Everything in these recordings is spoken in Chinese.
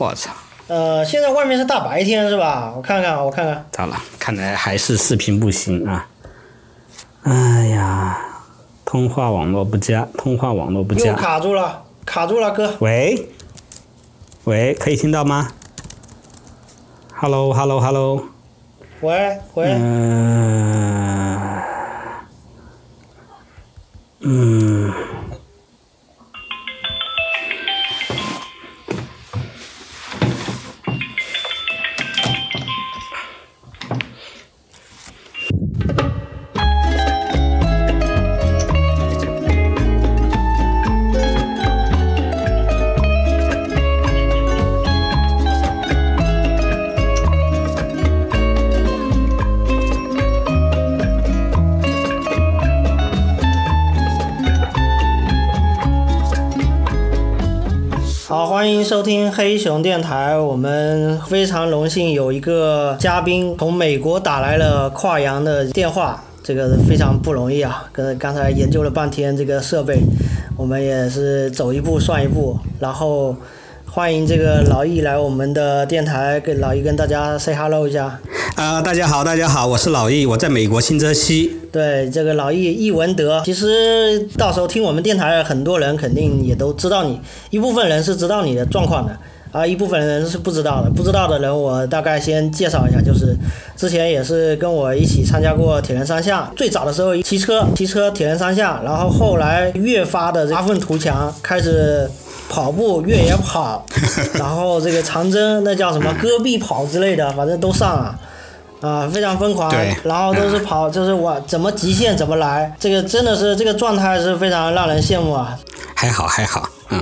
我操！呃，现在外面是大白天是吧？我看看，我看看。咋了，看来还是视频不行啊！哎呀，通话网络不佳，通话网络不又佳。卡住了，卡住了，哥。喂，喂，可以听到吗？Hello，Hello，Hello。喂喂，嗯、嗯，收听黑熊电台。我们非常荣幸有一个嘉宾从美国打来了跨洋的电话，这个非常不容易啊。跟刚才研究了半天这个设备，我们也是走一步算一步。然后欢迎这个老易来我们的电台，跟老易跟大家 say hello 一下。啊、大家好，大家好，我是老易，我在美国新泽西。对，这个老易易文德，其实到时候听我们电台的很多人肯定也都知道你，一部分人是知道你的状况的，啊，一部分人是不知道的。不知道的人，我大概先介绍一下，就是之前也是跟我一起参加过铁人三项，最早的时候骑车骑车铁人三项，然后后来越发的发愤图强，开始跑步越野跑，然后这个长征那叫什么戈壁跑之类的，反正都上啊。啊，非常疯狂，然后都是跑，就是我怎么极限怎么来，这个真的是这个状态是非常让人羡慕啊。还好还好，嗯，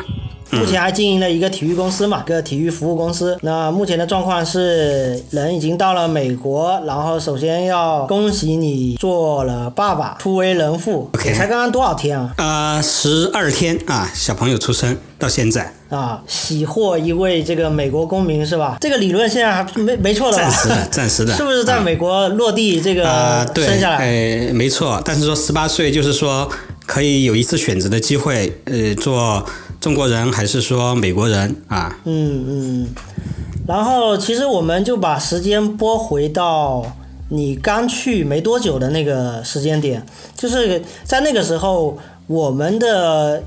目前还经营了一个体育公司嘛，一个体育服务公司。那目前的状况是，人已经到了美国，然后首先要恭喜你做了爸爸，初为人父。OK 才刚刚多少天啊？呃，十二天啊，小朋友出生到现在，啊，喜获一位这个美国公民是吧？这个理论现在还没没错的吧？暂时的，暂时的，是不是在美国落地这个生下来？呃，没错。但是说十八岁，就是说可以有一次选择的机会，呃，做中国人还是说美国人啊？嗯嗯，然后其实我们就把时间拨回到你刚去没多久的那个时间点，就是在那个时候，我们的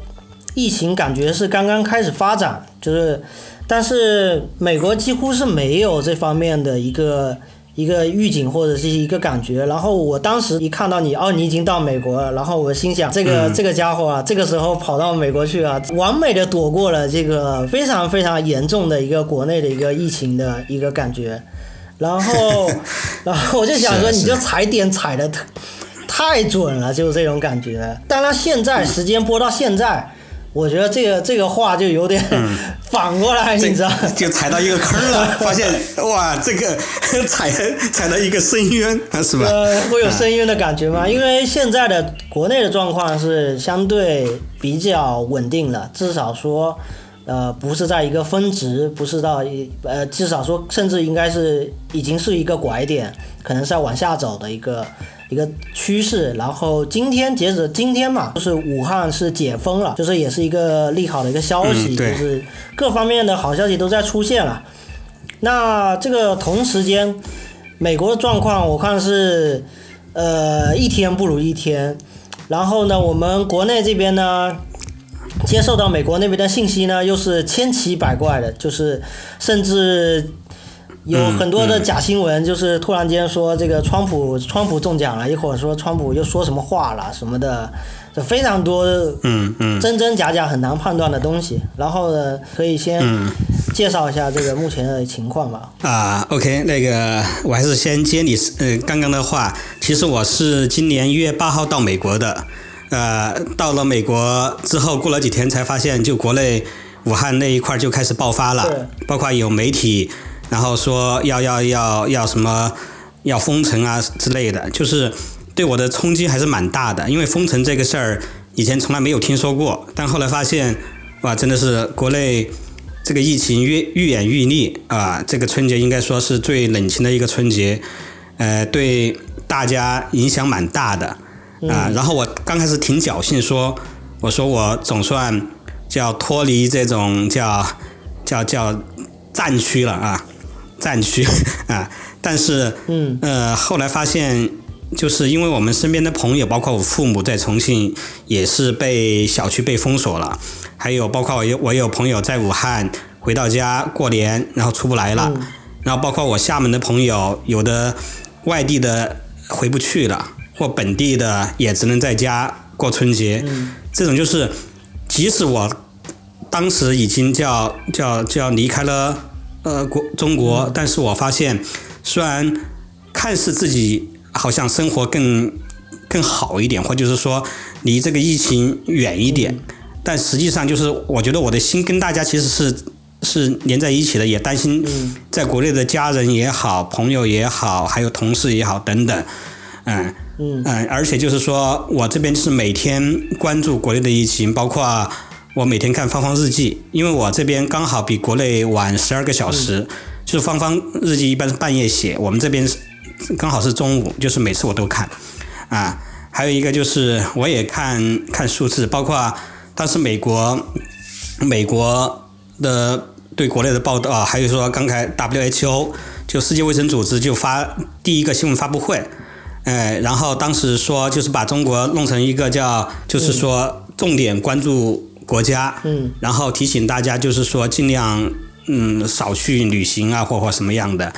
疫情感觉是刚刚开始发展，就是但是美国几乎是没有这方面的一个。一个预警或者是一个感觉，然后我当时一看到你，哦，你已经到美国了，然后我心想，这个、嗯。这个家伙啊，这个时候跑到美国去啊，完美的躲过了这个非常非常严重的一个国内的一个疫情的一个感觉，然后，然后我就想说，你就踩点踩的太准了，就是这种感觉。当然，现在时间播到现在，我觉得这个这个话就有点反过来，你知道。就踩到一个坑了，发现哇，这个 踩踩到一个深渊，啊是吧？呃，会有深渊的感觉吗？因为现在的国内的状况是相对比较稳定了，至少说，呃，不是在一个峰值，不是到一呃，至少说，甚至应该是已经是一个拐点，可能是在往下走的一个一个趋势。然后今天截止今天嘛，就是武汉是解封了，就是也是一个利好的一个消息，嗯就是各方面的好消息都在出现了。那这个同时间，美国的状况我看是，呃，一天不如一天。然后呢，我们国内这边呢，接受到美国那边的信息呢，又是千奇百怪的，就是甚至有嗯很多的假新闻，就是突然间说这个川普川普中奖了，一会儿说川普又说什么话了什么的，就非常多嗯嗯。真真假假很难判断的东西。然后呢，可以先嗯。介绍一下这个目前的情况吧。啊，OK，那个我还是先接你呃刚刚的话，其实我是今年一月八号到美国的，呃，到了美国之后，过了几天才发现，就国内武汉那一块儿就开始爆发了，包括有媒体，然后说要要要要什么要封城啊之类的，就是对我的冲击还是蛮大的，因为封城这个事儿以前从来没有听说过，但后来发现，哇，真的是国内这个疫情愈愈演愈烈啊！这个春节应该说是最冷清的一个春节，呃，对大家影响蛮大的啊。然后我刚开始挺侥幸说，我说我总算叫脱离这种叫叫叫战区了啊，战区 啊。但是，嗯，呃，后来发现，就是因为我们身边的朋友，包括我父母在重庆也是被小区被封锁了，还有包括我有我有朋友在武汉回到家过年，然后出不来了，然后包括我厦门的朋友，有的外地的回不去了，或本地的也只能在家过春节，这种就是，即使我当时已经叫叫叫离开了呃国中国，但是我发现。虽然看似自己好像生活更更好一点，或就是说离这个疫情远一点，但实际上就是我觉得我的心跟大家其实是是连在一起的，也担心在国内的家人也好、朋友也好、还有同事也好等等，嗯嗯嗯，而且就是说我这边是每天关注国内的疫情，包括我每天看芳芳日记，因为我这边刚好比国内晚十二个小时。就是芳芳日记一般是半夜写，我们这边是刚好是中午，就是每次我都看，啊，还有一个就是我也看看数字，包括当时美国美国的对国内的报道，还有说刚才 WHO 就世界卫生组织就发第一个新闻发布会，哎，然后当时说就是把中国弄成一个叫就是说重点关注国家，嗯，然后提醒大家就是说尽量。嗯，少去旅行啊，或或什么样的，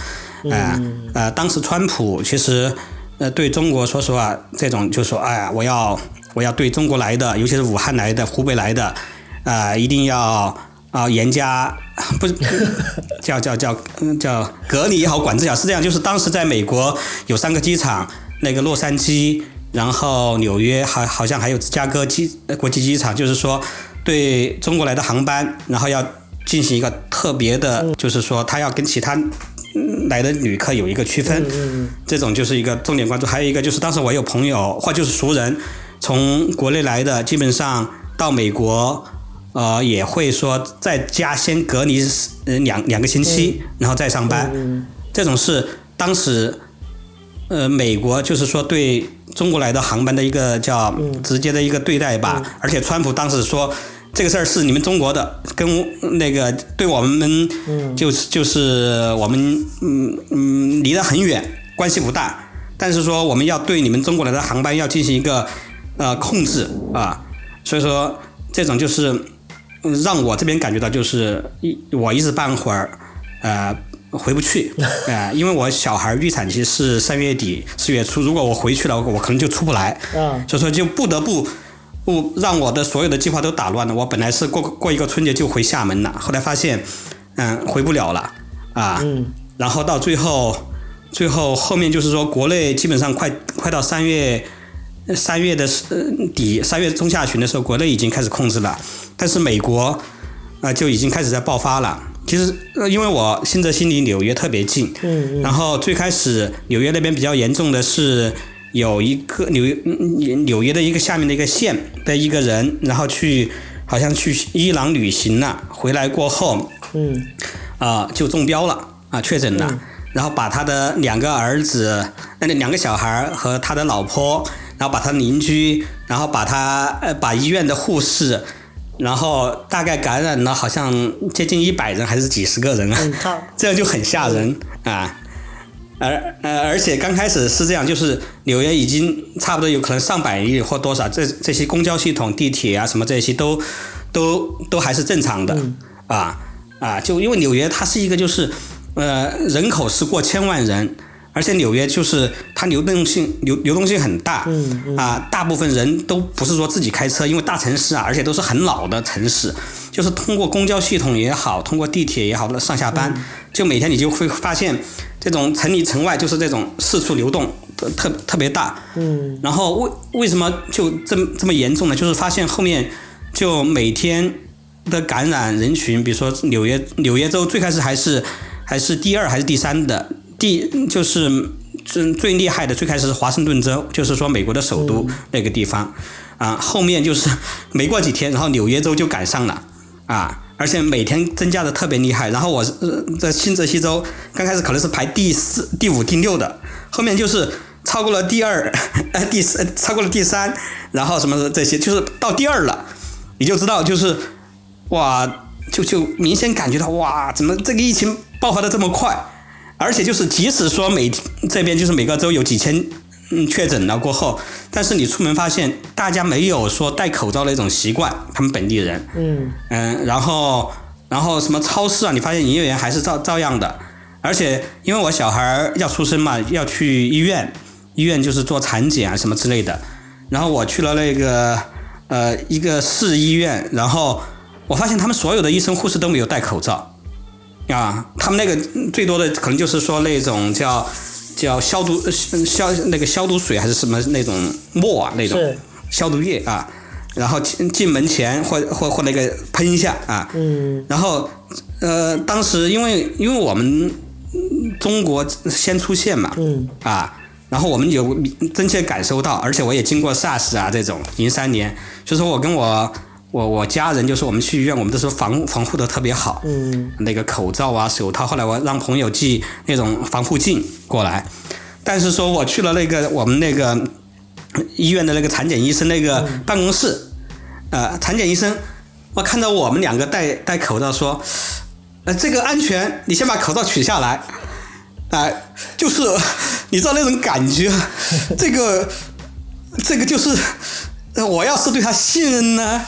呃呃，当时川普其实呃对中国说实话，这种就说，哎呀，我要我要对中国来的，尤其是武汉来的、湖北来的，啊，一定要啊严加不是 叫叫叫叫隔离也好，管制也好，是这样。就是当时在美国有三个机场，那个洛杉矶，然后纽约，还好像还有芝加哥机国际机场，就是说对中国来的航班，然后要。进行一个特别的，就是说他要跟其他来的旅客有一个区分，这种就是一个重点关注。还有一个就是当时我有朋友或就是熟人从国内来的，基本上到美国，呃，也会说在家先隔离两两个星期，然后再上班。这种是当时呃美国就是说对中国来的航班的一个叫直接的一个对待吧。而且川普当时说。这个事儿是你们中国的，跟那个对我们就是就是我们嗯嗯离得很远，关系不大。但是说我们要对你们中国来的航班要进行一个呃控制啊，所以说这种就是让我这边感觉到就是一我一时半会儿呃回不去啊，因为我小孩预产期是三月底四月初，如果我回去了，我可能就出不来，所以说就不得不。不让我的所有的计划都打乱了。我本来是过过一个春节就回厦门了，后来发现，嗯，回不了了啊。嗯。然后到最后，最后后面就是说，国内基本上快快到三月三月的底，三月中下旬的时候，国内已经开始控制了。但是美国啊，就已经开始在爆发了。其实，因为我新泽西离纽约特别近，嗯。然后最开始纽约那边比较严重的是。有一个纽约纽约的一个下面的一个县的一个人，然后去好像去伊朗旅行了，回来过后，嗯，啊就中标了啊确诊了，然后把他的两个儿子，那两个小孩和他的老婆，然后把他邻居，然后把他呃把医院的护士，然后大概感染了好像接近一百人还是几十个人啊，这样就很吓人啊。而呃，而且刚开始是这样，就是纽约已经差不多有可能上百亿或多少，这这些公交系统、地铁啊什么这些都都都还是正常的啊啊，就因为纽约它是一个就是呃人口是过千万人。而且纽约就是它流动性流流动性很大，啊，大部分人都不是说自己开车，因为大城市啊，而且都是很老的城市，就是通过公交系统也好，通过地铁也好上下班，就每天你就会发现这种城里城外就是这种四处流动特特别大，嗯，然后为为什么就这么这么严重呢？就是发现后面就每天的感染人群，比如说纽约纽约州最开始还是还是第二还是第三的。第就是最最厉害的，最开始是华盛顿州，就是说美国的首都那个地方，啊，后面就是没过几天，然后纽约州就赶上了，啊，而且每天增加的特别厉害。然后我在新泽西州刚开始可能是排第四、第五、第六的，后面就是超过了第二、呃第四，超过了第三，然后什么这些就是到第二了，你就知道就是哇。就就明显感觉到哇，怎么这个疫情爆发的这么快？而且就是即使说每这边就是每个州有几千嗯确诊了过后，但是你出门发现大家没有说戴口罩的一种习惯，他们本地人，嗯。嗯，然后然后什么超市啊，你发现营业员还是照照样的，而且因为我小孩要出生嘛，要去医院，医院就是做产检啊什么之类的，然后我去了那个呃一个市医院，然后我发现他们所有的医生护士都没有戴口罩，啊，他们那个最多的可能就是说那种叫叫消毒呃消那个消毒水还是什么那种沫啊那种消毒液啊，然后进进门前或或或那个喷一下啊，嗯。然后呃当时因为因为我们嗯中国先出现嘛，嗯。啊，然后我们有真切感受到，而且我也经过 SARS 啊这种零三年，就是我跟我我我家人，就是我们去医院，我们都是防防护的特别好，嗯。那个口罩啊、手套，后来我让朋友寄那种防护镜过来，但是说我去了那个我们那个医院的那个产检医生那个办公室，呃，产检医生，我看到我们两个戴戴口罩说，呃，这个安全，你先把口罩取下来，啊、就是你知道那种感觉，这个这个就是，呃我要是对他信任呢，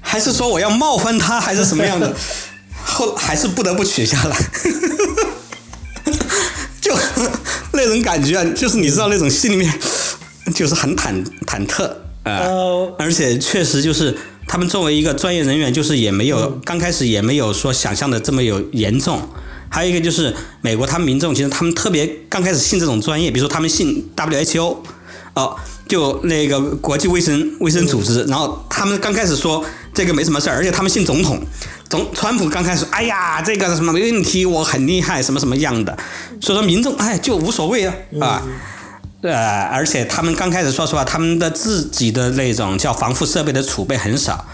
还是说我要冒犯他，还是什么样的？后还是不得不取下来，就那种感觉啊，就是你知道那种心里面就是很忐忐忑啊、呃。而且确实就是他们作为一个专业人员，就是也没有、刚开始也没有说想象的这么有严重。还有一个就是美国他们民众其实他们特别刚开始信这种专业，比如说他们信 WHO，哦，就那个国际卫生卫生组织，然后他们刚开始说这个没什么事儿，而且他们信总统，总川普刚开始，哎呀，这个什么没问题，我很厉害，什么什么样的，所以说民众哎就无所谓啊啊。呃，而且他们刚开始说实话，他们的自己的那种叫防护设备的储备很少。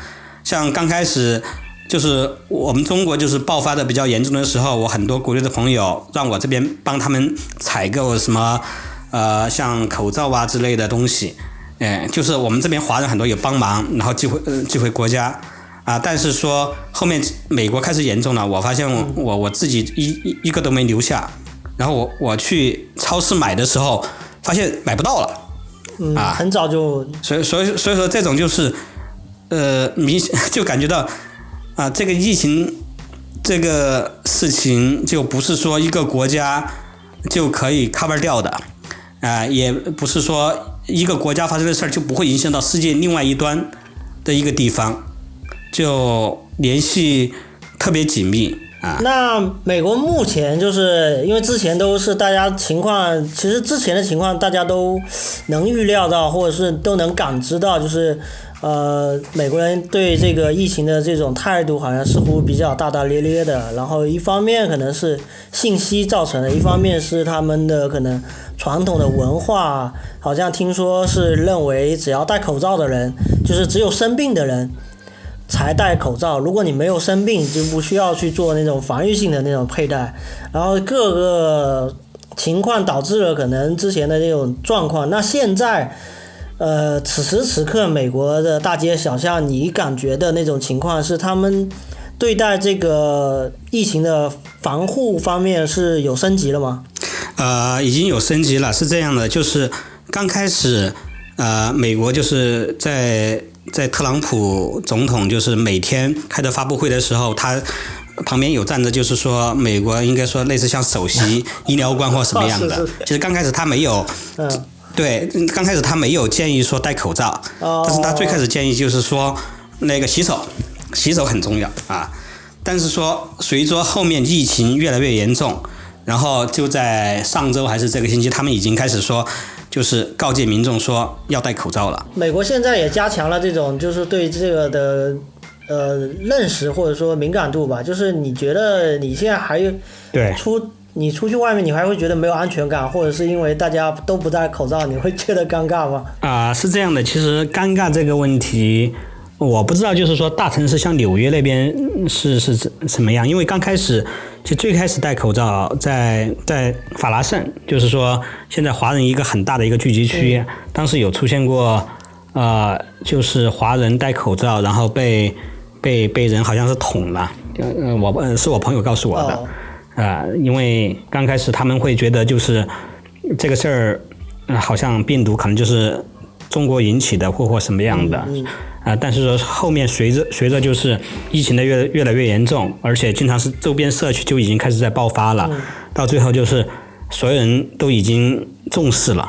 像刚开始就是我们中国就是爆发的比较严重的时候，我很多国内的朋友让我这边帮他们采购什么呃像口罩啊之类的东西，哎，就是我们这边华人很多有帮忙，然后寄回呃寄回国家啊。但是说后面美国开始严重了，我发现我我我自己一一一个都没留下，然后我我去超市买的时候。发现买不到了，嗯，啊很早就所以所以所以说这种就是，呃，明显 就感觉到啊，这个疫情这个事情就不是说一个国家就可以 cover 掉的，啊、也不是说一个国家发生的事儿就不会影响到世界另外一端的一个地方，就联系特别紧密。那美国目前就是因为之前都是大家情况，其实之前的情况大家都能预料到，或者是都能感知到，就是呃，美国人对这个疫情的这种态度好像似乎比较大大咧咧的。然后一方面可能是信息造成的，一方面是他们的可能传统的文化，好像听说是认为只要戴口罩的人，就是只有生病的人。才戴口罩。如果你没有生病，就不需要去做那种防御性的那种佩戴。然后各个情况导致了可能之前的那种状况。那现在，呃，此时此刻美国的大街小巷，你感觉的那种情况是他们对待这个疫情的防护方面是有升级了吗？呃，已经有升级了，是这样的，就是刚开始，呃，美国就是在在特朗普总统就是每天开的发布会的时候，他旁边有站着，就是说美国应该说类似像首席 医疗官或什么样的。其实刚开始他没有，嗯，对，刚开始他没有建议说戴口罩，哦但是他最开始建议就是说那个洗手，洗手很重要啊。但是说随着后面疫情越来越严重，然后就在上周还是这个星期，他们已经开始说，就是告诫民众说要戴口罩了。美国现在也加强了这种就是对这个的呃认识或者说敏感度吧。就是你觉得你现在还有对出你出去外面，你还会觉得没有安全感，或者是因为大家都不戴口罩，你会觉得尴尬吗？啊、是这样的，其实尴尬这个问题，我不知道，就是说大城市像纽约那边嗯是是怎什么样？因为刚开始，就最开始戴口罩在在法拉盛，就是说现在华人一个很大的一个聚集区，当时有出现过，呃，就是华人戴口罩，然后被被被人好像是捅了，呃，我呃是我朋友告诉我的。哦。啊、因为刚开始他们会觉得就是这个事儿、呃好像病毒可能就是中国引起的或或什么样的，啊、嗯但是说后面随着随着就是疫情的越越来越严重，而且经常是周边社区就已经开始在爆发了，到最后就是所有人都已经重视了，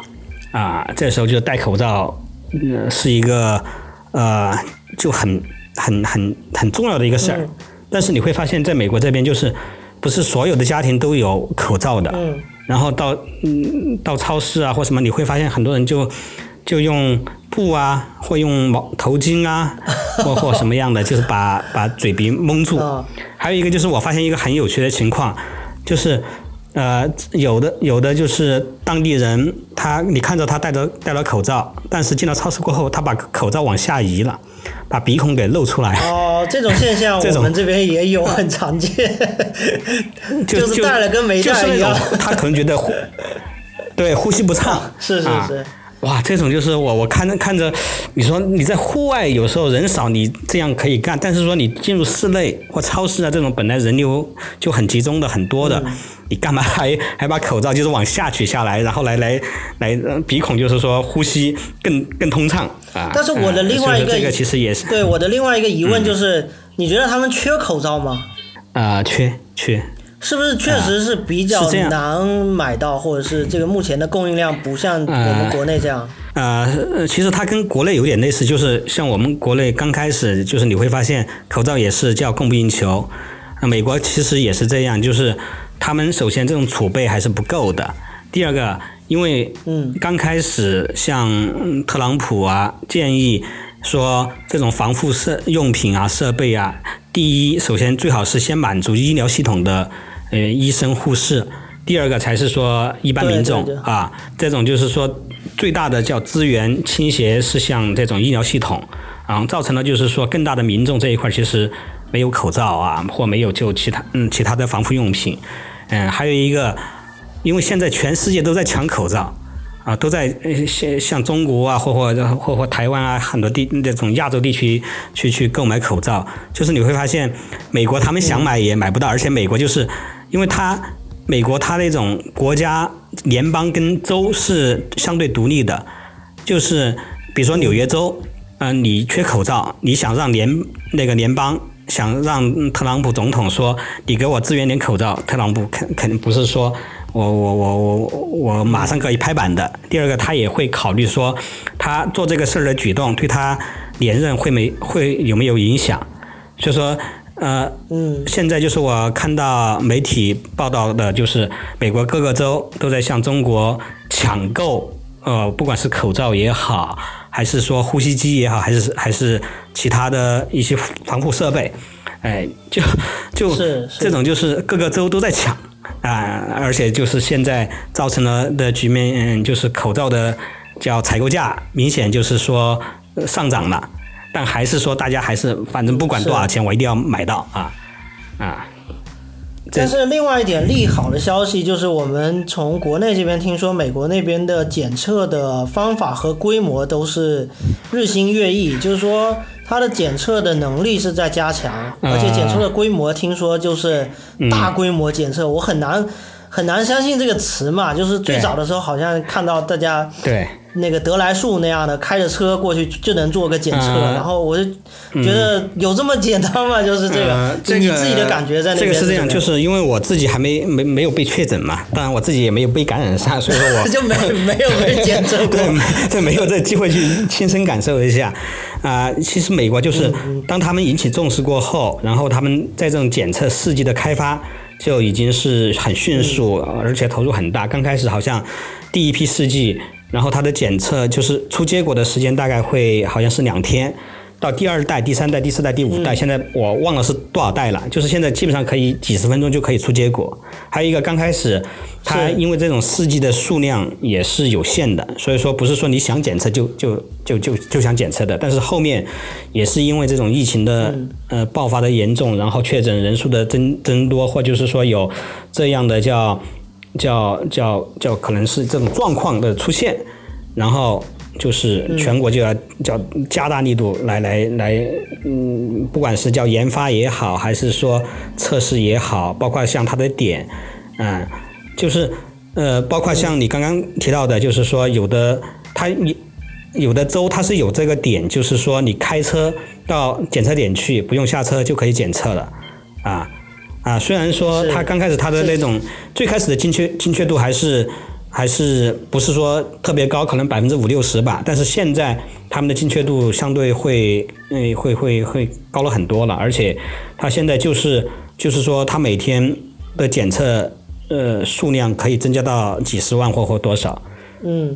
啊、这时候就戴口罩，呃，是一个呃就很很很很重要的一个事儿。嗯但是你会发现在美国这边就是不是所有的家庭都有口罩的，嗯然后到嗯到超市啊或什么，你会发现很多人就就用布啊，或用毛头巾啊，或或什么样的，就是把把嘴鼻蒙住。啊还有一个就是我发现一个很有趣的情况，就是呃有的有的就是当地人，他你看着他戴着戴了口罩，但是进了超市过后，他把口罩往下移了，把鼻孔给露出来。哦，这种现象 我们这边也有，很常见，就是戴了跟没戴一样。种他可能觉得呼对呼吸不畅，是是啊是，哇，这种就是我我看着看着，你说你在户外有时候人少，你这样可以干，但是说你进入室内或超市啊这种本来人流就很集中的很多嗯的，你干嘛还还把口罩就是往下取下来，然后来来来呃鼻孔就是说呼吸更更通畅啊？但是我的啊另外一个这个其实也是对我的另外一个疑嗯问就是，你觉得他们缺口罩吗？啊、缺缺。是不是确实是比较难买到，或者是这个目前的供应量不像我们国内这样？呃，呃其实它跟国内有点类似，就是像我们国内刚开始，就是你会发现口罩也是叫供不应求。那美国其实也是这样，就是他们首先这种储备还是不够的。第二个，因为嗯刚开始像嗯特朗普啊建议说这种防护设用品啊设备啊，第一首先最好是先满足医疗系统的呃医生护士，第二个才是说一般民众啊，这种就是说最大的叫资源倾斜是向这种医疗系统，啊，造成了就是说更大的民众这一块其实没有口罩啊，或没有就其他嗯其他的防护用品，嗯，还有一个，因为现在全世界都在抢口罩。啊，都在呃像像中国啊，或或或或台湾啊，很多地那种亚洲地区去去购买口罩，就是你会发现，美国他们想买也买不到，而且美国就是因为它美国它那种国家联邦跟州是相对独立的，就是比如说纽约州，嗯、你缺口罩，你想让联那个联邦想让特朗普总统说你给我支援点口罩，特朗普肯肯定不是说我我我我我马上可以拍板的。第二个，他也会考虑说他做这个事儿的举动对他连任会没会有没有影响，所以说呃嗯，现在就是我看到媒体报道的，就是美国各个州都在向中国抢购，呃，不管是口罩也好，还是说呼吸机也好，还是还是其他的一些防护设备，哎，就就这种就是各个州都在抢啊、而且就是现在造成了的局面，嗯，就是口罩的叫采购价明显就是说呃上涨了。但还是说大家还是反正不管多少钱，我一定要买到啊。啊！但是另外一点利好的消息就是，我们从国内这边听说，美国那边的检测的方法和规模都是日新月异，就是说它的检测的能力是在加强，呃而且检测的规模听说就是大规模检测，我很难很难相信这个词嘛，就是最早的时候好像看到大家对那个德来树那样的，开着车过去就能做个检测，呃然后我就觉得有这么简单吗？就是这个，呃这个你自己的感觉在那边这个是这样，就是因为我自己还没没没有被确诊嘛，当然我自己也没有被感染上，所以说我 就没没有被检测过。对，没这没有这机会去亲身感受一下。啊、其实美国就是嗯当他们引起重视过后，然后他们在这种检测试剂的开发就已经是很迅速，嗯而且投入很大。刚开始好像第一批试剂，然后它的检测就是出结果的时间大概会好像是两天。到第二代、第三代、第四代、第五代，现在我忘了是多少代了，就是现在基本上可以几十分钟就可以出结果。还有一个刚开始，它因为这种试剂的数量也是有限的，所以说不是说你想检测就就就就就想检测的。但是后面也是因为这种疫情的、呃爆发的严重，然后确诊人数的增增多，或就是说有这样的叫叫叫叫可能是这种状况的出现，然后就是全国就要叫加大力度来来来，嗯，不管是叫研发也好，还是说测试也好，包括像它的点，嗯，就是呃，包括像你刚刚提到的，就是说有的它你有的州它是有这个点，就是说你开车到检测点去，不用下车就可以检测了，啊。啊，虽然说它刚开始它的那种最开始的精确精确度还是还是不是说特别高，可能百分之五六十吧，但是现在他们的精确度相对会嗯会会会高了很多了，而且它现在就是就是说它每天的检测呃数量可以增加到几十万或或多少。嗯，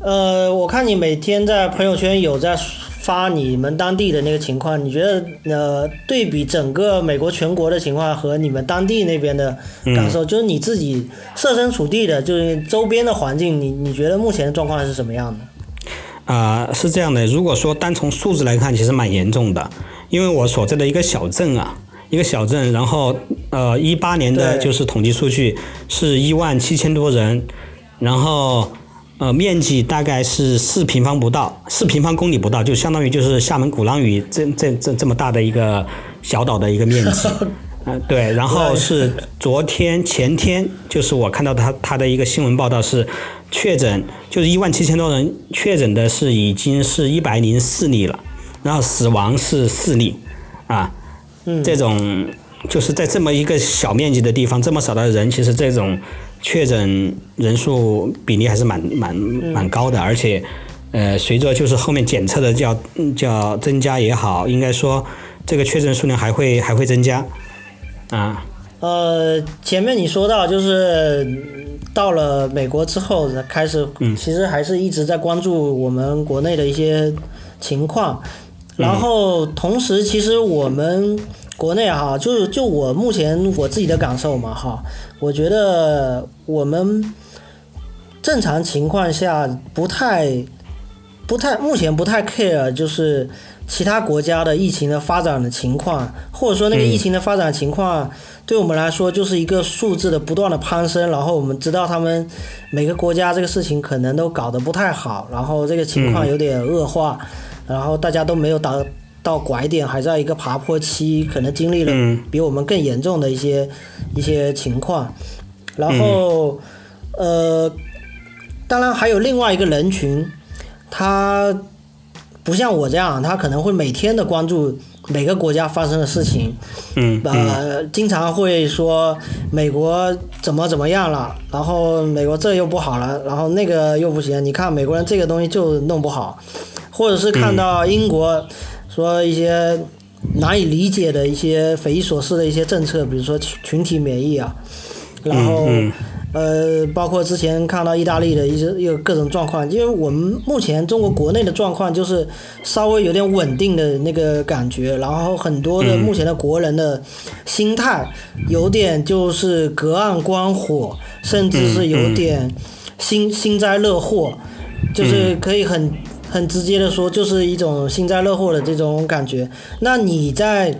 呃，我看你每天在朋友圈有在。发你们当地的那个情况，你觉得呃，对比整个美国全国的情况和你们当地那边的感受，就是你自己设身处地的，就是周边的环境，你你觉得目前的状况是什么样的？啊，是这样的，如果说单从数字来看，其实蛮严重的，因为我所在的一个小镇啊，一个小镇，然后呃，一八年的就是统计数据是一万七千多人，然后。呃，面积大概是四平方不到，四平方公里不到，就相当于就是厦门鼓浪屿这这这这么大的一个小岛的一个面积。嗯，对。然后是昨天前天，就是我看到他他的一个新闻报道是确诊，就是一万七千多人确诊的是已经是一百零四例了，然后死亡是四例，啊，这种就是在这么一个小面积的地方，这么少的人，其实这种。确诊人数比例还是蛮蛮蛮高的，而且，呃，随着就是后面检测的叫叫增加也好，应该说这个确诊数量还会还会增加，啊。呃，前面你说到就是到了美国之后开始，其实还是一直在关注我们国内的一些情况，然后同时其实我们。国内哈，就是就我目前我自己的感受嘛哈，我觉得我们正常情况下不太不太目前不太 care，就是其他国家的疫情的发展的情况，或者说那个疫情的发展情况，对我们来说就是一个数字的不断的攀升，然后我们知道他们每个国家这个事情可能都搞得不太好，然后这个情况有点恶化，然后大家都没有打。到拐点还在一个爬坡期，可能经历了比我们更严重的一些一些情况。然后，呃，当然还有另外一个人群，他不像我这样，他可能会每天的关注每个国家发生的事情。嗯。呃，经常会说美国怎么怎么样了，然后美国这又不好了，然后那个又不行。你看美国人这个东西就弄不好，或者是看到英国。说一些难以理解的一些匪夷所思的一些政策，比如说群群体免疫啊，然后呃，包括之前看到意大利的一些有各种状况，因为我们目前中国国内的状况就是稍微有点稳定的那个感觉，然后很多的目前的国人的心态有点就是隔岸观火，甚至是有点幸幸灾乐祸，就是可以很。很直接的说，就是一种幸灾乐祸的这种感觉。那你在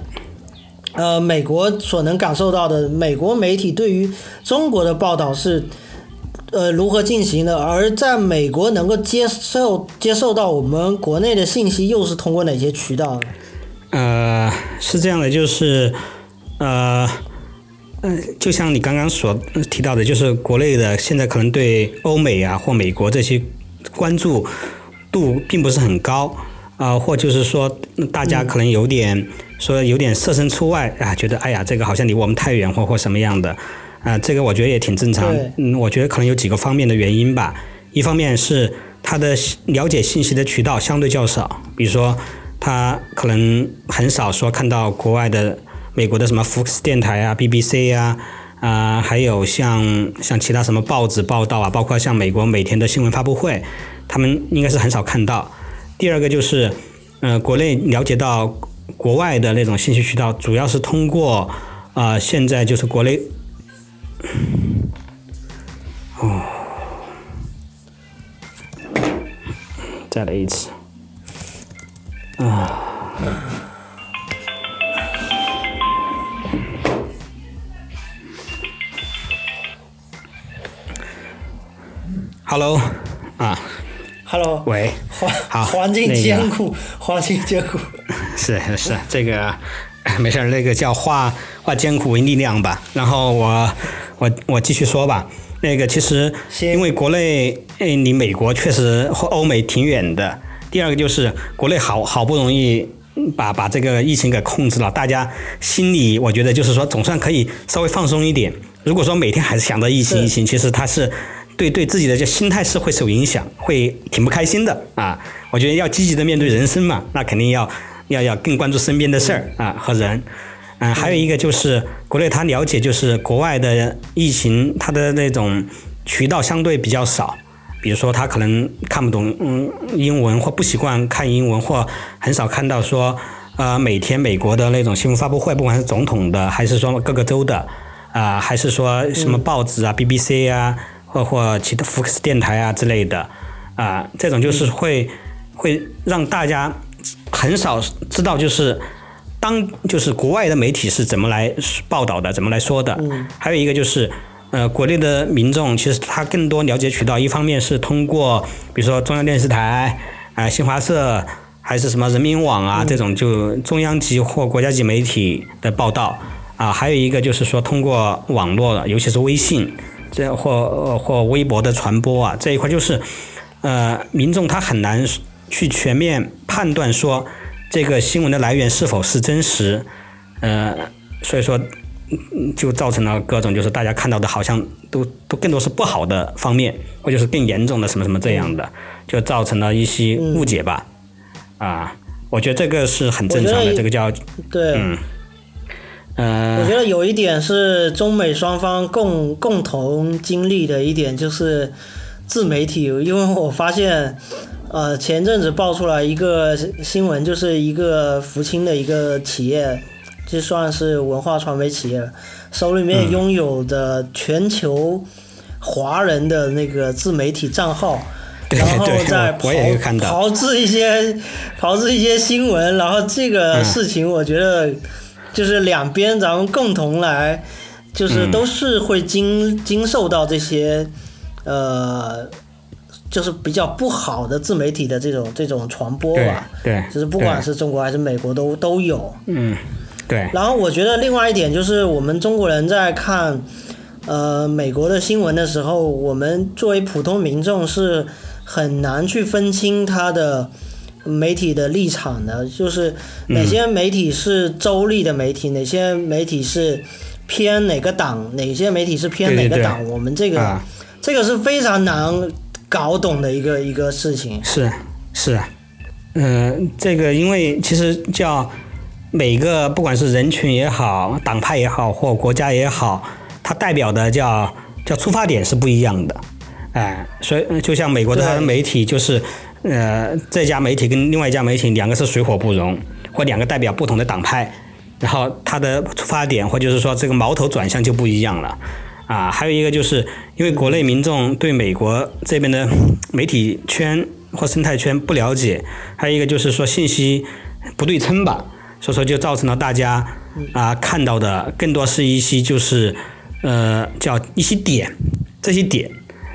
呃美国所能感受到的，美国媒体对于中国的报道是呃如何进行的？而在美国能够接受接受到我们国内的信息，又是通过哪些渠道？呃，是这样的，就是呃嗯，就像你刚刚所提到的，就是国内的现在可能对欧美啊或美国这些关注。度并不是很高，啊，或就是说大家可能有点说有点设身处外啊，觉得哎呀这个好像离我们太远或或什么样的，啊，这个我觉得也挺正常。嗯，我觉得可能有几个方面的原因吧。一方面是他的了解信息的渠道相对较少，比如说他可能很少说看到国外的美国的什么福克斯电台啊、BBC 啊，啊，还有像像其他什么报纸报道啊，包括像美国每天的新闻发布会。他们应该是很少看到。第二个就是，呃，国内了解到国外的那种信息渠道，主要是通过，啊，现在就是国内，哦，再来一次，啊，Hello，啊。Hello，喂，环好环境艰苦，环境艰苦。是是这个 没事儿，那个叫化化艰苦为力量吧。然后我我我继续说吧。那个其实因为国内诶离美国确实和欧美挺远的。第二个就是国内好好不容易把把这个疫情给控制了，大家心里我觉得就是说总算可以稍微放松一点。如果说每天还是想着疫情疫情，其实它是对对自己的这心态是会受影响，会挺不开心的啊。我觉得要积极的面对人生嘛，那肯定要要要更关注身边的事儿啊和人。嗯，还有一个就是国内他了解就是国外的疫情，它的那种渠道相对比较少，比如说他可能看不懂嗯英文或不习惯看英文，或很少看到说呃每天美国的那种新闻发布会，不管是总统的还是说各个州的啊、还是说什么报纸啊、BBC 啊，或或其他福克斯电台啊之类的啊、这种就是会会让大家很少知道就是。当就是国外的媒体是怎么来报道的，怎么来说的？还有一个就是，呃，国内的民众其实他更多了解渠道，一方面是通过比如说中央电视台啊、新华社，还是什么人民网啊、这种就中央级或国家级媒体的报道啊，还有一个就是说通过网络，尤其是微信这或呃或微博的传播啊这一块，就是呃民众他很难去全面判断说。这个新闻的来源是否是真实，呃，所以说嗯就造成了各种就是大家看到的好像都都更多是不好的方面，或者是更严重的什么什么这样的，就造成了一些误解吧。啊，我觉得这个是很正常的，这个叫对，嗯我呃觉得有一点是中美双方共共同经历的一点，就是自媒体，因为我发现。呃，前阵子爆出来一个新闻，就是一个福清的一个企业，就算是文化传媒企业，手里面拥有的全球华人的那个自媒体账号，然后对再我我也有看到炮制一些炮制一些新闻，然后这个嗯事情我觉得就是两边咱们共同来，就是嗯都是会经经受到这些呃。就是比较不好的自媒体的这种这种传播吧，对，就是不管是中国还是美国都都有。嗯对然后我觉得另外一点就是，我们中国人在看呃美国的新闻的时候，我们作为普通民众是很难去分清它的媒体的立场呢，就是哪些媒体是州立的媒体，哪些媒体是偏哪个党，哪些媒体是偏对对对。哪个党，我们这个、啊。这个是非常难搞懂的一个一个事情。是是，嗯、这个因为其实叫每个不管是人群也好，党派也好，或国家也好，它代表的叫叫出发点是不一样的，哎、所以呃就像美国的媒体就是，呃，这家媒体跟另外一家媒体两个是水火不容，或两个代表不同的党派，然后它的出发点或就是说这个矛头转向就不一样了。啊，还有一个就是因为国内民众对美国这边的媒体圈或生态圈不了解，还有一个就是说信息不对称吧，所以说就造成了大家啊看到的更多是一些就是呃叫一些点，这些点，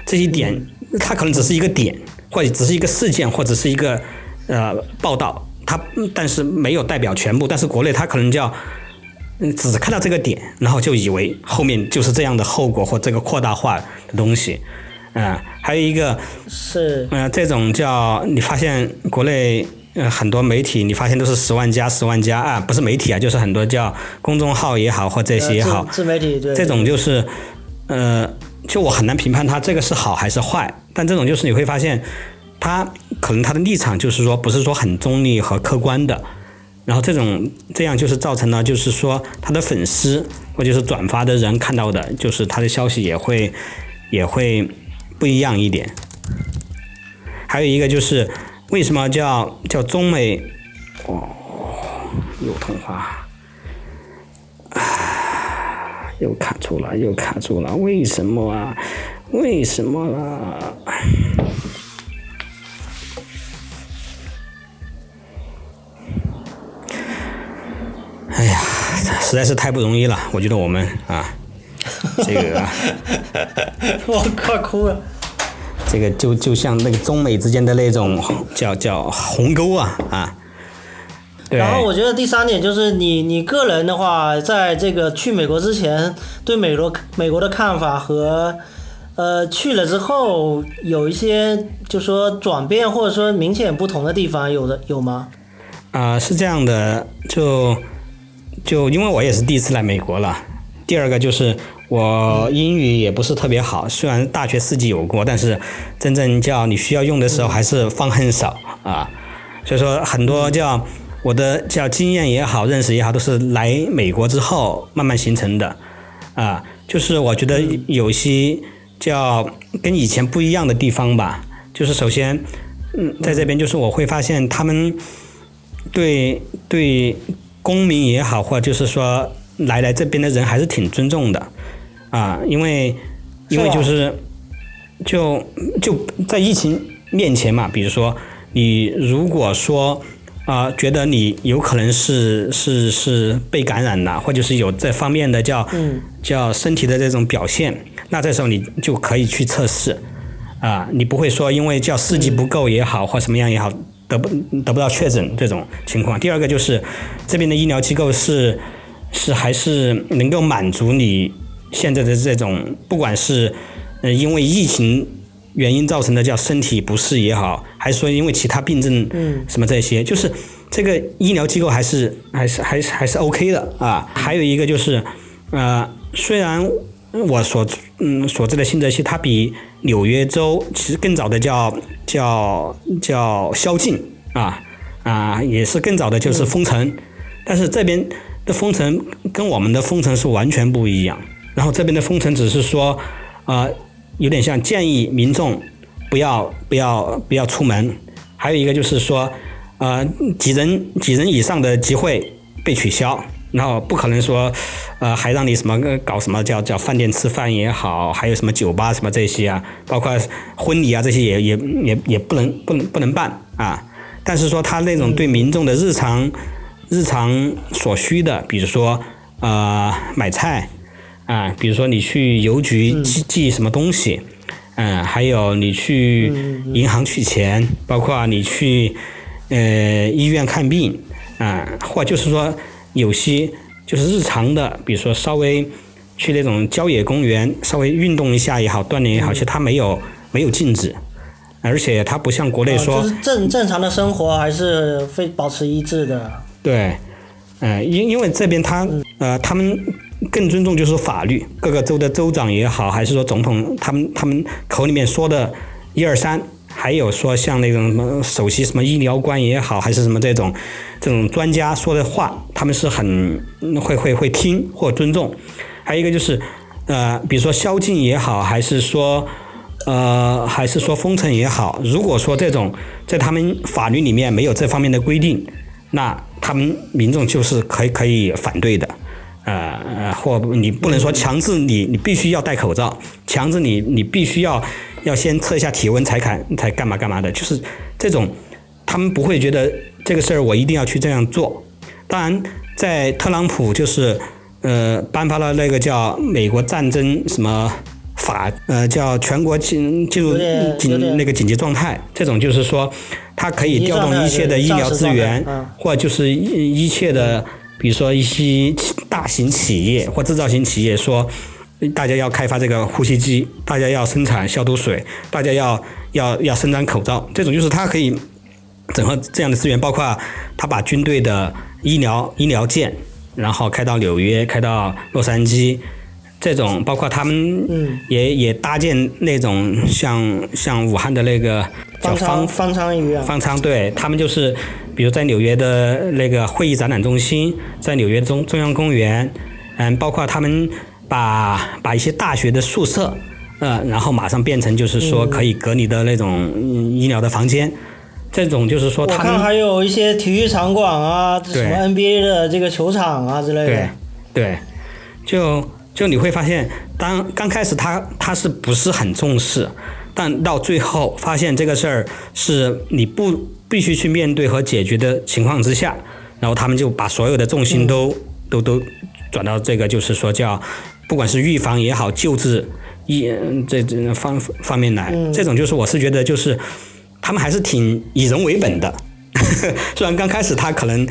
这些点它可能只是一个点，或者只是一个事件，或者是一个呃报道，它但是没有代表全部，但是国内它可能叫。嗯，只看到这个点，然后就以为后面就是这样的后果或这个扩大化的东西，嗯、还有一个，是呃，这种叫你发现国内呃很多媒体，你发现都是十万加十万加啊，不是媒体啊，就是很多叫公众号也好或这些也好，呃自自媒体对这种就是，呃，就我很难评判他这个是好还是坏，但这种就是你会发现，他可能他的立场就是说不是说很中立和客观的，然后这种这样就是造成了就是说他的粉丝或者是转发的人看到的，就是他的消息也会也会不一样一点。还有一个就是为什么叫叫中美哦，又通话。又卡住了，又卡住了，为什么啊？为什么啊？哎呀，实在是太不容易了，我觉得我们啊，这个 我快哭了。这个就就像那个中美之间的那种叫叫鸿沟啊啊。对。然后我觉得第三点就是你你个人的话，在这个去美国之前，对美国美国的看法和呃去了之后有一些就说转变或者说明显不同的地方，有的有吗？啊，是这样的，就就因为我也是第一次来美国了。第二个就是我英语也不是特别好，虽然大学四级有过，但是真正叫你需要用的时候还是放很少啊。所以说很多叫我的叫经验也好，认识也好，都是来美国之后慢慢形成的啊。就是我觉得有些叫跟以前不一样的地方吧，就是首先，嗯，在这边就是我会发现他们。对对，公民也好，或者就是说来来这边的人还是挺尊重的，啊，因为因为就是就就在疫情面前嘛，比如说你如果说啊觉得你有可能是是是被感染了，或者是有这方面的叫叫身体的这种表现，那这时候你就可以去测试，啊，你不会说因为叫试剂不够也好，或什么样也好。得不得不到确诊这种情况。第二个就是这边的医疗机构是是还是能够满足你现在的这种，不管是呃因为疫情原因造成的叫身体不适也好，还是说因为其他病症嗯什么这些，就是这个医疗机构还是还是还是还是 OK 的啊。还有一个就是呃，虽然我所嗯所知的新泽西它比纽约州其实更早的叫。叫叫宵禁啊啊，也是更早的就是封城，但是这边的封城跟我们的封城是完全不一样。然后这边的封城只是说，呃，有点像建议民众不要不要不要出门，还有一个就是说，呃，几人几人以上的集会被取消。然后不可能说，呃，还让你什么搞什么叫叫饭店吃饭也好，还有什么酒吧什么这些啊，包括婚礼啊这些也也也也不能不能不能办啊。但是说他那种对民众的日常日常所需的，比如说呃买菜啊，比如说你去邮局寄寄什么东西，嗯，还有你去银行取钱，包括你去呃医院看病啊，或就是说。有些就是日常的，比如说稍微去那种郊野公园，稍微运动一下也好，锻炼也好，其实它没有没有禁止，而且它不像国内说，就是正正常的生活还是会保持一致的。对，嗯，因因为这边他呃他们更尊重就是法律，各个州的州长也好，还是说总统，他们他们口里面说的一二三。还有说像那种什么首席什么医疗官也好，还是什么这种这种专家说的话，他们是很会会会听或尊重。还有一个就是，呃，比如说宵禁也好，还是说呃，还是说封城也好，如果说这种在他们法律里面没有这方面的规定，那他们民众就是可以可以反对的。呃呃，或你不能说强制你你必须要戴口罩，强制你你必须要。要先测一下体温才敢才干嘛干嘛的，就是这种，他们不会觉得这个事儿我一定要去这样做。当然，在特朗普就是呃颁发了那个叫美国战争什么法，呃叫全国进进入紧那个紧急状态，这种就是说，它可以调动一切的医疗资源，或就是一一切的，比如说一些大型企业或制造型企业说。大家要开发这个呼吸机，大家要生产消毒水，大家要要要生产口罩，这种就是它可以整合这样的资源，包括他把军队的医疗医疗舰，然后开到纽约，开到洛杉矶，这种包括他们也也搭建那种像像武汉的那个叫方方舱医院，方舱对他们就是比如在纽约的那个会议展览中心，在纽约中中央公园，嗯，包括他们。把把一些大学的宿舍，呃，然后马上变成就是说可以隔离的那种医疗的房间，这种就是说，他们还有一些体育场馆啊，什么 NBA 的这个球场啊之类的。对，对，就就你会发现，当刚开始他他是不是很重视，但到最后发现这个事儿是你不必须去面对和解决的情况之下，然后他们就把所有的重心都都都转到这个，就是说叫。不管是预防也好，救治一这这方方面来，这种就是我是觉得就是他们还是挺以人为本的。虽然刚开始他可能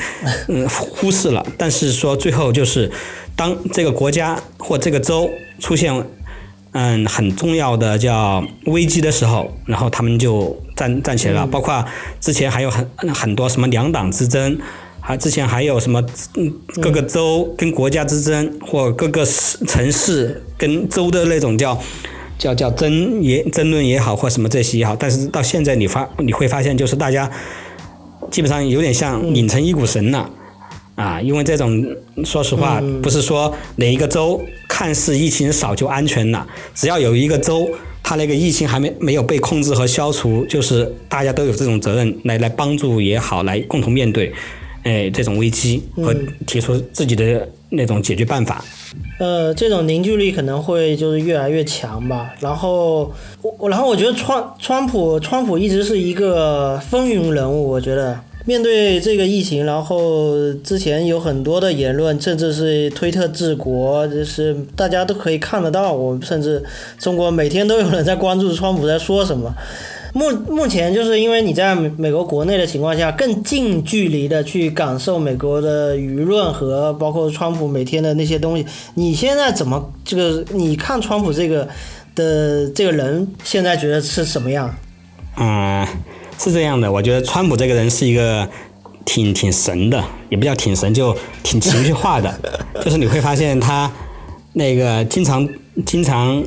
嗯忽视了，但是说最后就是当这个国家或这个州出现嗯很重要的叫危机的时候，然后他们就站站起来了。包括之前还有很很多什么两党之争，还之前还有什么嗯各个州跟国家之争，或各个城市跟州的那种叫叫叫争也争论也好，或什么这些也好。但是到现在你发你会发现，就是大家。基本上有点像拧成一股绳了，啊，因为这种说实话，不是说哪一个州看似疫情少就安全了，只要有一个州它那个疫情还没没有被控制和消除，就是大家都有这种责任来来帮助也好，来共同面对，哎，这种危机和提出自己的那种解决办法。呃，这种凝聚力可能会就是越来越强吧。然后我，然后我觉得川川普，川普一直是一个风云人物。我觉得面对这个疫情，然后之前有很多的言论，甚至是推特治国，就是大家都可以看得到。我甚至中国每天都有人在关注川普在说什么。目目前就是因为你在美国国内的情况下，更近距离的去感受美国的舆论和包括川普每天的那些东西。你现在怎么这个？你看川普这个的这个人，现在觉得是什么样？嗯，是这样的，我觉得川普这个人是一个挺挺神的，也不叫挺神，就挺情绪化的。就是你会发现他那个经常经常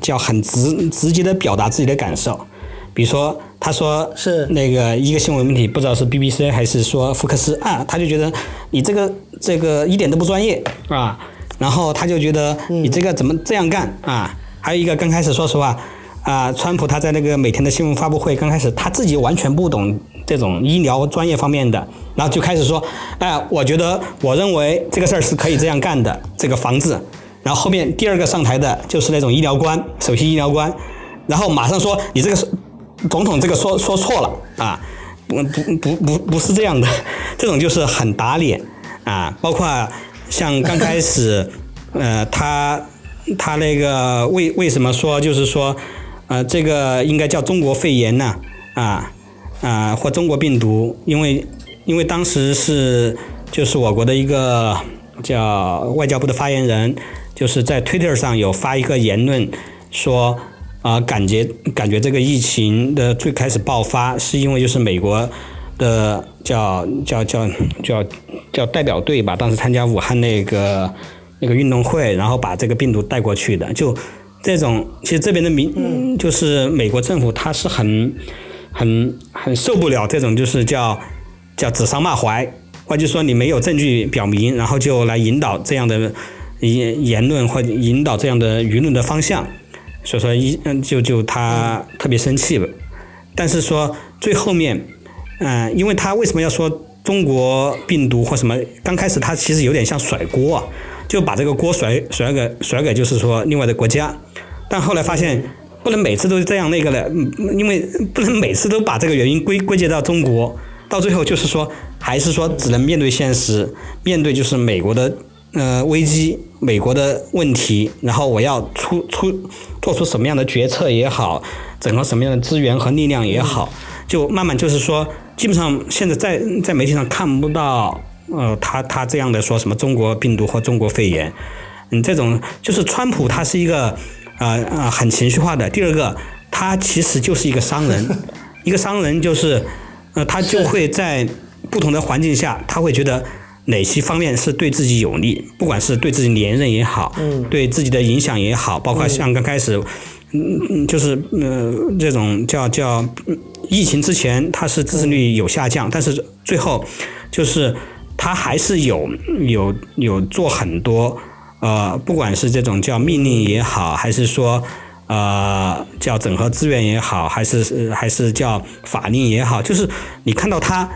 叫很直直接的表达自己的感受。比如说，他说是那个一个新闻媒体，不知道是 BBC 还是说福克斯啊，他就觉得你这个这个一点都不专业啊，然后他就觉得你这个怎么这样干啊？还有一个刚开始说实话啊，川普他在那个每天的新闻发布会刚开始他自己完全不懂这种医疗专业方面的，然后就开始说，哎，我觉得我认为这个事儿是可以这样干的，这个防治，然后后面第二个上台的就是那种医疗官，首席医疗官，然后马上说你这个。总统这个说说错了啊，不不不不不是这样的，这种就是很打脸啊。包括像刚开始，呃，他他那个为为什么说就是说，呃，这个应该叫中国肺炎呢？啊啊，或中国病毒，因为因为当时是就是我国的一个叫外交部的发言人，就是在 Twitter 上有发一个言论说。啊，感觉感觉这个疫情的最开始爆发，是因为就是美国的叫叫叫叫叫代表队吧，当时参加武汉那个那个运动会，然后把这个病毒带过去的。就这种，其实这边的民嗯就是美国政府，他是很很很受不了这种，就是叫叫指桑骂槐，或者说你没有证据表明，然后就来引导这样的言言论或引导这样的舆论的方向。所以说一嗯就就他特别生气了，但是说最后面，嗯，因为他为什么要说中国病毒或什么？刚开始他其实有点像甩锅啊，就把这个锅甩甩给甩给就是说另外的国家，但后来发现不能每次都是这样那个了，因为不能每次都把这个原因归归结到中国，到最后就是说还是说只能面对现实，面对就是美国的。呃，危机，美国的问题，然后我要出出做出什么样的决策也好，整合什么样的资源和力量也好，就慢慢就是说，基本上现在在在媒体上看不到，呃，他他这样的说什么中国病毒或中国肺炎，嗯，这种就是川普他是一个呃呃很情绪化的。第二个，他其实就是一个商人，一个商人就是呃他就会在不同的环境下，他会觉得。哪些方面是对自己有利？不管是对自己连任也好，对自己的影响也好，包括像刚开始，嗯嗯，就是呃这种叫叫疫情之前，他是支持率有下降，但是最后就是他还是有有有做很多呃，不管是这种叫命令也好，还是说呃叫整合资源也好，还是还是叫法令也好，就是你看到他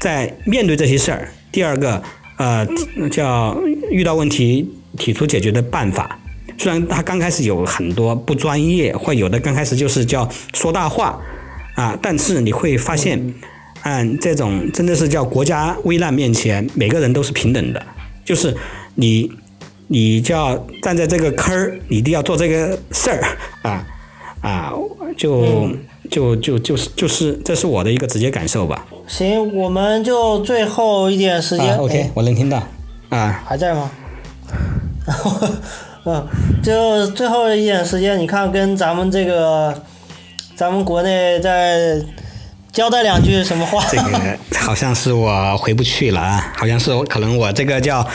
在面对这些事儿。第二个，呃，叫遇到问题提出解决的办法。虽然他刚开始有很多不专业，或有的刚开始就是叫说大话，啊，但是你会发现，嗯，这种真的是叫国家危难面前，每个人都是平等的。就是你你就要站在这个坑儿，你一定要做这个事儿啊啊，就就就就是就是这是我的一个直接感受吧。行，我们就最后一点时间。啊，OK，哎我能听到啊。还在吗？嗯，就最后一点时间，你看跟咱们这个，咱们国内再交代两句什么话？这个好像是我回不去了啊，好像是我可能我这个叫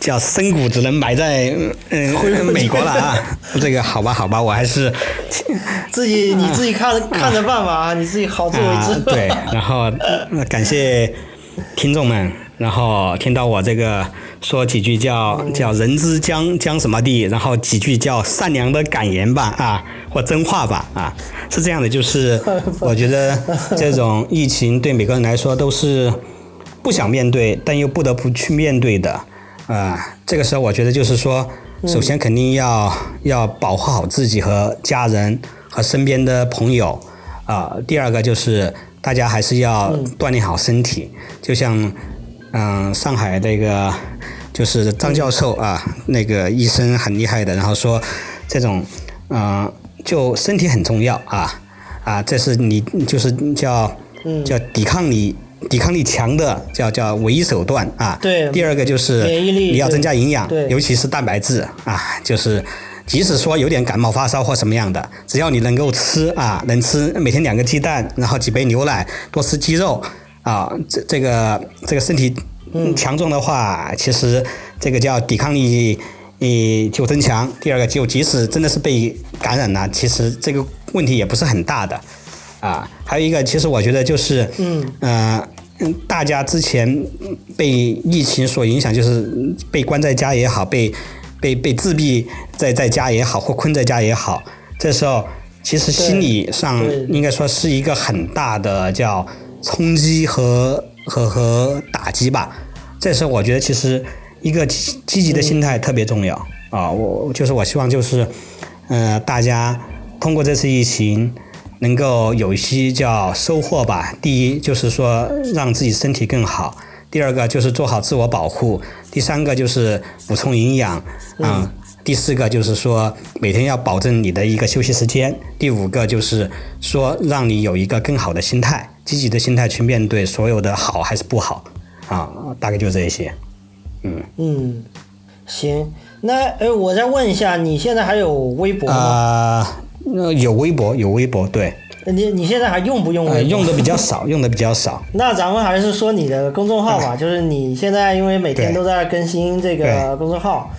叫深谷只能埋在嗯 美国了啊。这个好吧好吧，我还是 自己你自己看着看着办吧啊，你自己好自为啊之。对，然后呃感谢听众们，然后听到我这个说几句叫叫人之将将什么地，然后几句叫善良的感言吧啊，或真话吧啊，是这样的，就是我觉得这种疫情对每个人来说都是不想面对，但又不得不去面对的啊。这个时候，我觉得就是说，首先肯定要要保护好自己和家人和身边的朋友啊。第二个就是大家还是要锻炼好身体，就像嗯、上海那个就是张教授啊，那个医生很厉害的，然后说这种嗯、呃就身体很重要啊啊，这是你就是叫嗯叫抵抗力抵抗力强的叫叫唯一手段啊。对第二个就是免疫力你要增加营养对，尤其是蛋白质啊，就是即使说有点感冒发烧或什么样的，只要你能够吃啊，能吃每天两个鸡蛋，然后几杯牛奶，多吃鸡肉啊，这这个这个身体嗯强壮的话，其实这个叫抵抗力。你就增强，第二个就即使真的是被感染了，其实这个问题也不是很大的，啊，还有一个，其实我觉得就是，嗯，呃，嗯，大家之前被疫情所影响，就是被关在家也好，被被被自闭在在家也好，或困在家也好，这时候其实心理上应该说是一个很大的叫冲击和和和打击吧。这时候我觉得其实一个积积极的心态特别重要啊，我就是我希望就是，呃，大家通过这次疫情。能够有一些叫收获吧。第一就是说让自己身体更好，第二个就是做好自我保护，第三个就是补充营养，啊、第四个就是说每天要保证你的一个休息时间，第五个就是说让你有一个更好的心态，积极的心态去面对所有的好还是不好，啊，大概就这一些。嗯。嗯，行，那哎，我再问一下，你现在还有微博吗？啊、那有微博，有微博，对，你你现在还用不用微博？呃，用的比较少，用的比较少。那咱们还是说你的公众号吧，就是你现在因为每天都在更新这个公众号，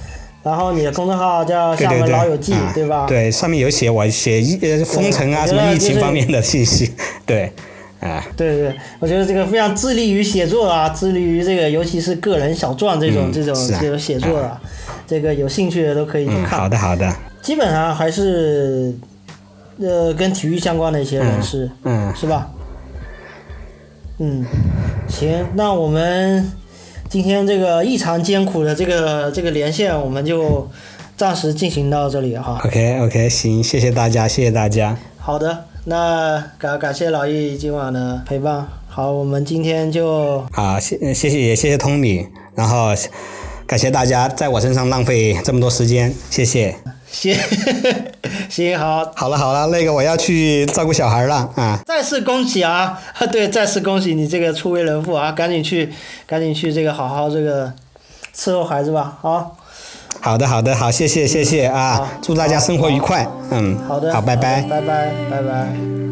然后你的公众号叫厦门老友记，啊对吧？对，上面有写我写疫呃封城啊，什么疫情方面的信息，对，啊，对对，我觉得这个非常致力于写作啊，致力于这个，尤其是个人小传这种、嗯这种这种写作啊，这个有兴趣的都可以去嗯，看。好的好的，基本上还是呃跟体育相关的一些人士，嗯，是吧？嗯，行，那我们今天这个异常艰苦的这个这个连线，我们就暂时进行到这里哈。OK OK，行，谢谢大家，谢谢大家，好的，那感感谢老易今晚的陪伴。好，我们今天就啊，谢谢谢也谢谢 Tony，然后感谢大家在我身上浪费这么多时间，谢谢。行行 好，好了好了，那个我要去照顾小孩了啊，再次恭喜啊！对，再次恭喜你这个初为人父啊！赶紧去，赶紧去这个好好这个伺候孩子吧。好，好的好的好，谢谢谢谢啊，祝大家生活愉快，嗯，好的，好，拜拜。拜拜，拜拜。